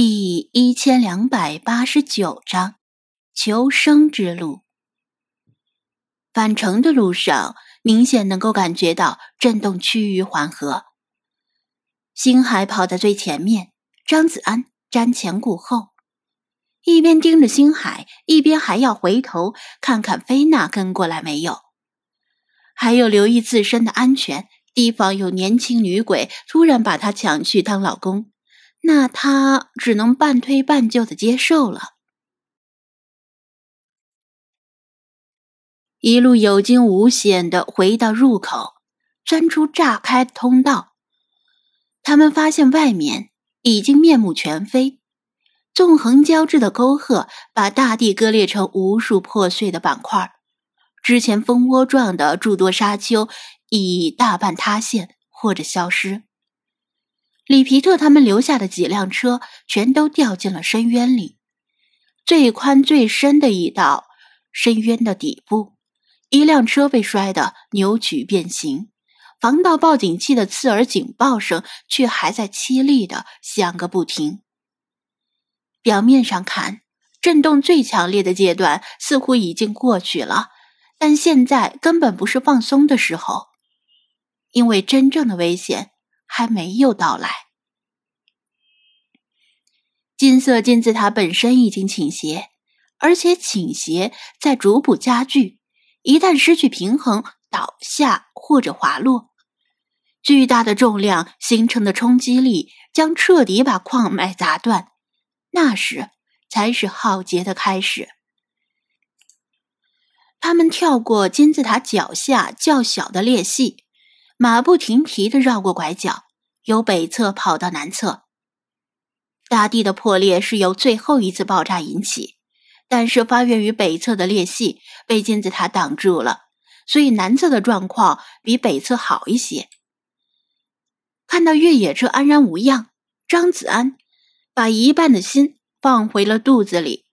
第一千两百八十九章求生之路。返程的路上，明显能够感觉到震动趋于缓和。星海跑在最前面，张子安瞻前顾后，一边盯着星海，一边还要回头看看菲娜跟过来没有，还有留意自身的安全，提防有年轻女鬼突然把他抢去当老公。那他只能半推半就的接受了。一路有惊无险的回到入口，钻出炸开的通道。他们发现外面已经面目全非，纵横交织的沟壑把大地割裂成无数破碎的板块。之前蜂窝状的诸多沙丘已大半塌陷或者消失。里皮特他们留下的几辆车全都掉进了深渊里，最宽最深的一道深渊的底部，一辆车被摔得扭曲变形，防盗报警器的刺耳警报声却还在凄厉的响个不停。表面上看，震动最强烈的阶段似乎已经过去了，但现在根本不是放松的时候，因为真正的危险。还没有到来。金色金字塔本身已经倾斜，而且倾斜在逐步加剧。一旦失去平衡，倒下或者滑落，巨大的重量形成的冲击力将彻底把矿脉砸断。那时才是浩劫的开始。他们跳过金字塔脚下较小的裂隙。马不停蹄地绕过拐角，由北侧跑到南侧。大地的破裂是由最后一次爆炸引起，但是发源于北侧的裂隙被金字塔挡住了，所以南侧的状况比北侧好一些。看到越野车安然无恙，张子安把一半的心放回了肚子里。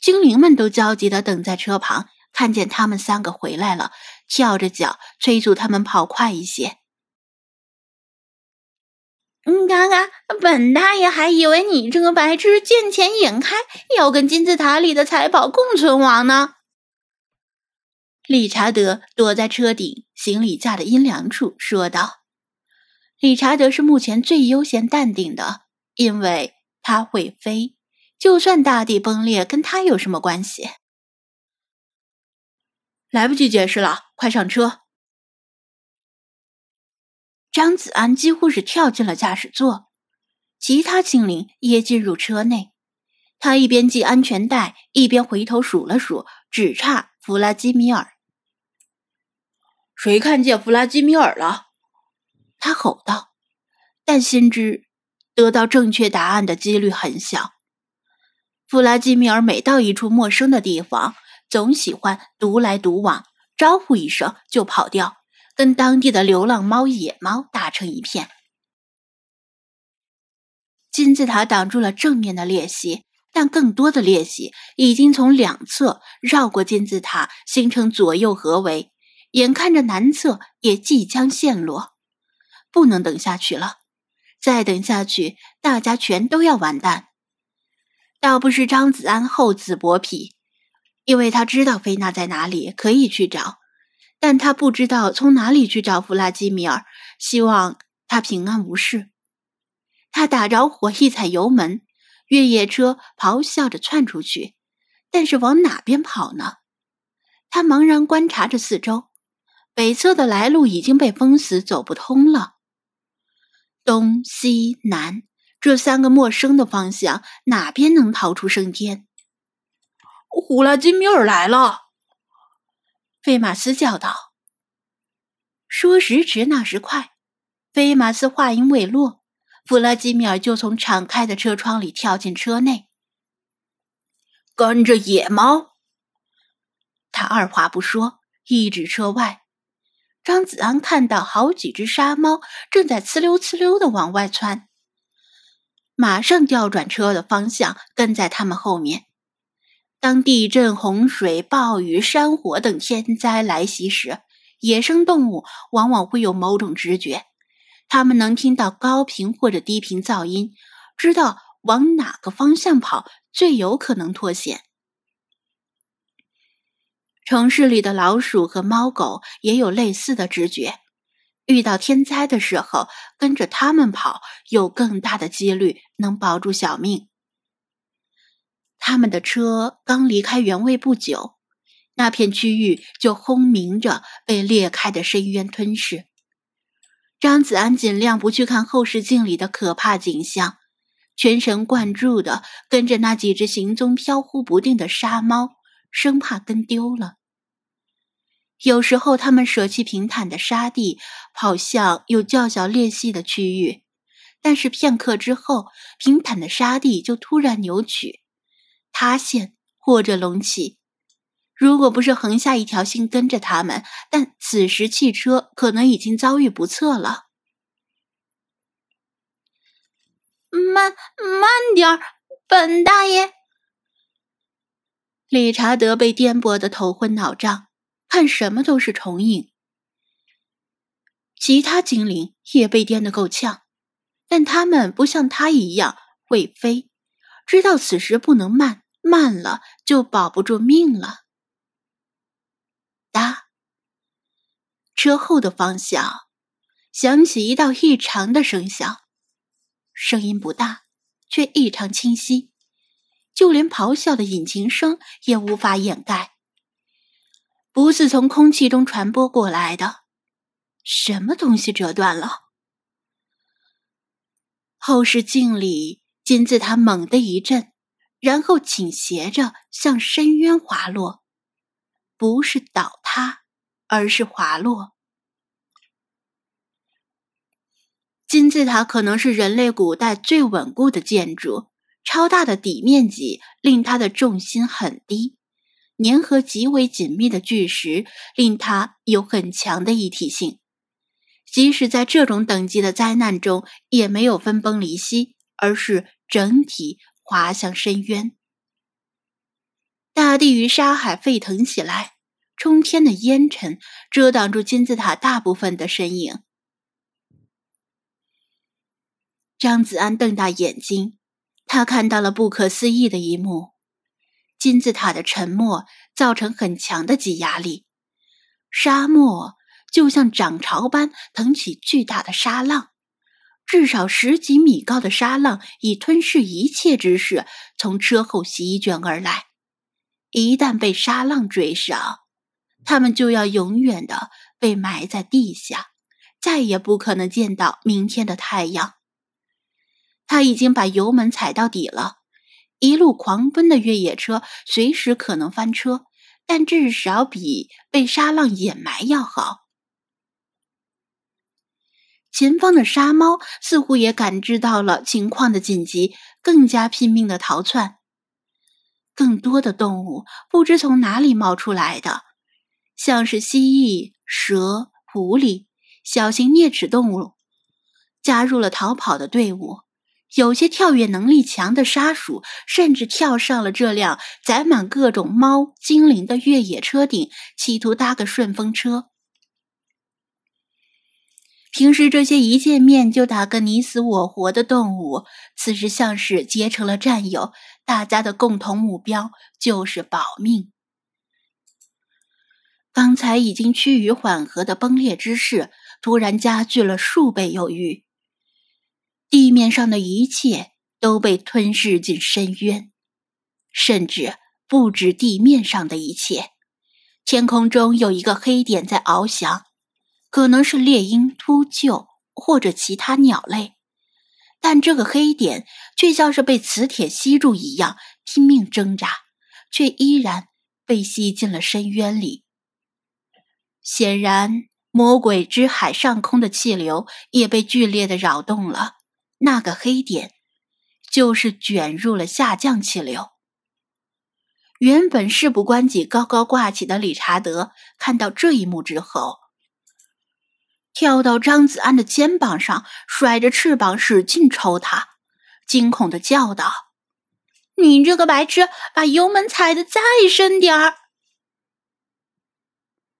精灵们都焦急地等在车旁。看见他们三个回来了，跳着脚催促他们跑快一些。嗯，刚刚本大爷还以为你这个白痴见钱眼开，要跟金字塔里的财宝共存亡呢。理查德躲在车顶行李架的阴凉处说道：“理查德是目前最悠闲淡定的，因为他会飞，就算大地崩裂，跟他有什么关系？”来不及解释了，快上车！张子安几乎是跳进了驾驶座，其他精灵也进入车内。他一边系安全带，一边回头数了数，只差弗拉基米尔。谁看见弗拉基米尔了？他吼道，但心知得到正确答案的几率很小。弗拉基米尔每到一处陌生的地方。总喜欢独来独往，招呼一声就跑掉，跟当地的流浪猫、野猫打成一片。金字塔挡住了正面的裂隙，但更多的裂隙已经从两侧绕过金字塔，形成左右合围。眼看着南侧也即将陷落，不能等下去了。再等下去，大家全都要完蛋。倒不是张子安厚此薄彼。因为他知道菲娜在哪里，可以去找，但他不知道从哪里去找弗拉基米尔。希望他平安无事。他打着火，一踩油门，越野车咆哮着窜出去。但是往哪边跑呢？他茫然观察着四周，北侧的来路已经被封死，走不通了。东西南这三个陌生的方向，哪边能逃出升天？胡拉基米尔来了，菲马斯叫道。说时迟，那时快，菲马斯话音未落，弗拉基米尔就从敞开的车窗里跳进车内。跟着野猫，他二话不说，一指车外。张子安看到好几只沙猫正在呲溜呲溜的往外窜，马上调转车的方向，跟在他们后面。当地震、洪水、暴雨、山火等天灾来袭时，野生动物往往会有某种直觉，它们能听到高频或者低频噪音，知道往哪个方向跑最有可能脱险。城市里的老鼠和猫狗也有类似的直觉，遇到天灾的时候，跟着他们跑，有更大的几率能保住小命。他们的车刚离开原位不久，那片区域就轰鸣着被裂开的深渊吞噬。张子安尽量不去看后视镜里的可怕景象，全神贯注的跟着那几只行踪飘忽不定的沙猫，生怕跟丢了。有时候，他们舍弃平坦的沙地，跑向有较小裂隙的区域，但是片刻之后，平坦的沙地就突然扭曲、塌陷或者隆起。如果不是横下一条心跟着他们，但此时汽车可能已经遭遇不测了。慢慢点儿，本大爷！理查德被颠簸的头昏脑胀。看什么都是重影，其他精灵也被颠得够呛，但他们不像他一样会飞，知道此时不能慢，慢了就保不住命了。哒，车后的方向响起一道异常的声响，声音不大，却异常清晰，就连咆哮的引擎声也无法掩盖。不是从空气中传播过来的，什么东西折断了？后视镜里金字塔猛地一震，然后倾斜着向深渊滑落，不是倒塌，而是滑落。金字塔可能是人类古代最稳固的建筑，超大的底面积令它的重心很低。粘合极为紧密的巨石，令它有很强的一体性。即使在这种等级的灾难中，也没有分崩离析，而是整体滑向深渊。大地与沙海沸腾起来，冲天的烟尘遮挡住金字塔大部分的身影。张子安瞪大眼睛，他看到了不可思议的一幕。金字塔的沉没造成很强的挤压力，沙漠就像涨潮般腾起巨大的沙浪，至少十几米高的沙浪以吞噬一切之势从车后席卷而来。一旦被沙浪追上，他们就要永远的被埋在地下，再也不可能见到明天的太阳。他已经把油门踩到底了。一路狂奔的越野车随时可能翻车，但至少比被沙浪掩埋要好。前方的沙猫似乎也感知到了情况的紧急，更加拼命的逃窜。更多的动物不知从哪里冒出来的，像是蜥蜴、蛇、狐狸、小型啮齿动物，加入了逃跑的队伍。有些跳跃能力强的沙鼠甚至跳上了这辆载满各种猫精灵的越野车顶，企图搭个顺风车。平时这些一见面就打个你死我活的动物，此时像是结成了战友，大家的共同目标就是保命。刚才已经趋于缓和的崩裂之势，突然加剧了数倍有余。地面上的一切都被吞噬进深渊，甚至不止地面上的一切。天空中有一个黑点在翱翔，可能是猎鹰、秃鹫或者其他鸟类，但这个黑点却像是被磁铁吸住一样拼命挣扎，却依然被吸进了深渊里。显然，魔鬼之海上空的气流也被剧烈的扰动了。那个黑点，就是卷入了下降气流。原本事不关己、高高挂起的理查德，看到这一幕之后，跳到张子安的肩膀上，甩着翅膀使劲抽他，惊恐的叫道：“你这个白痴，把油门踩得再深点儿！”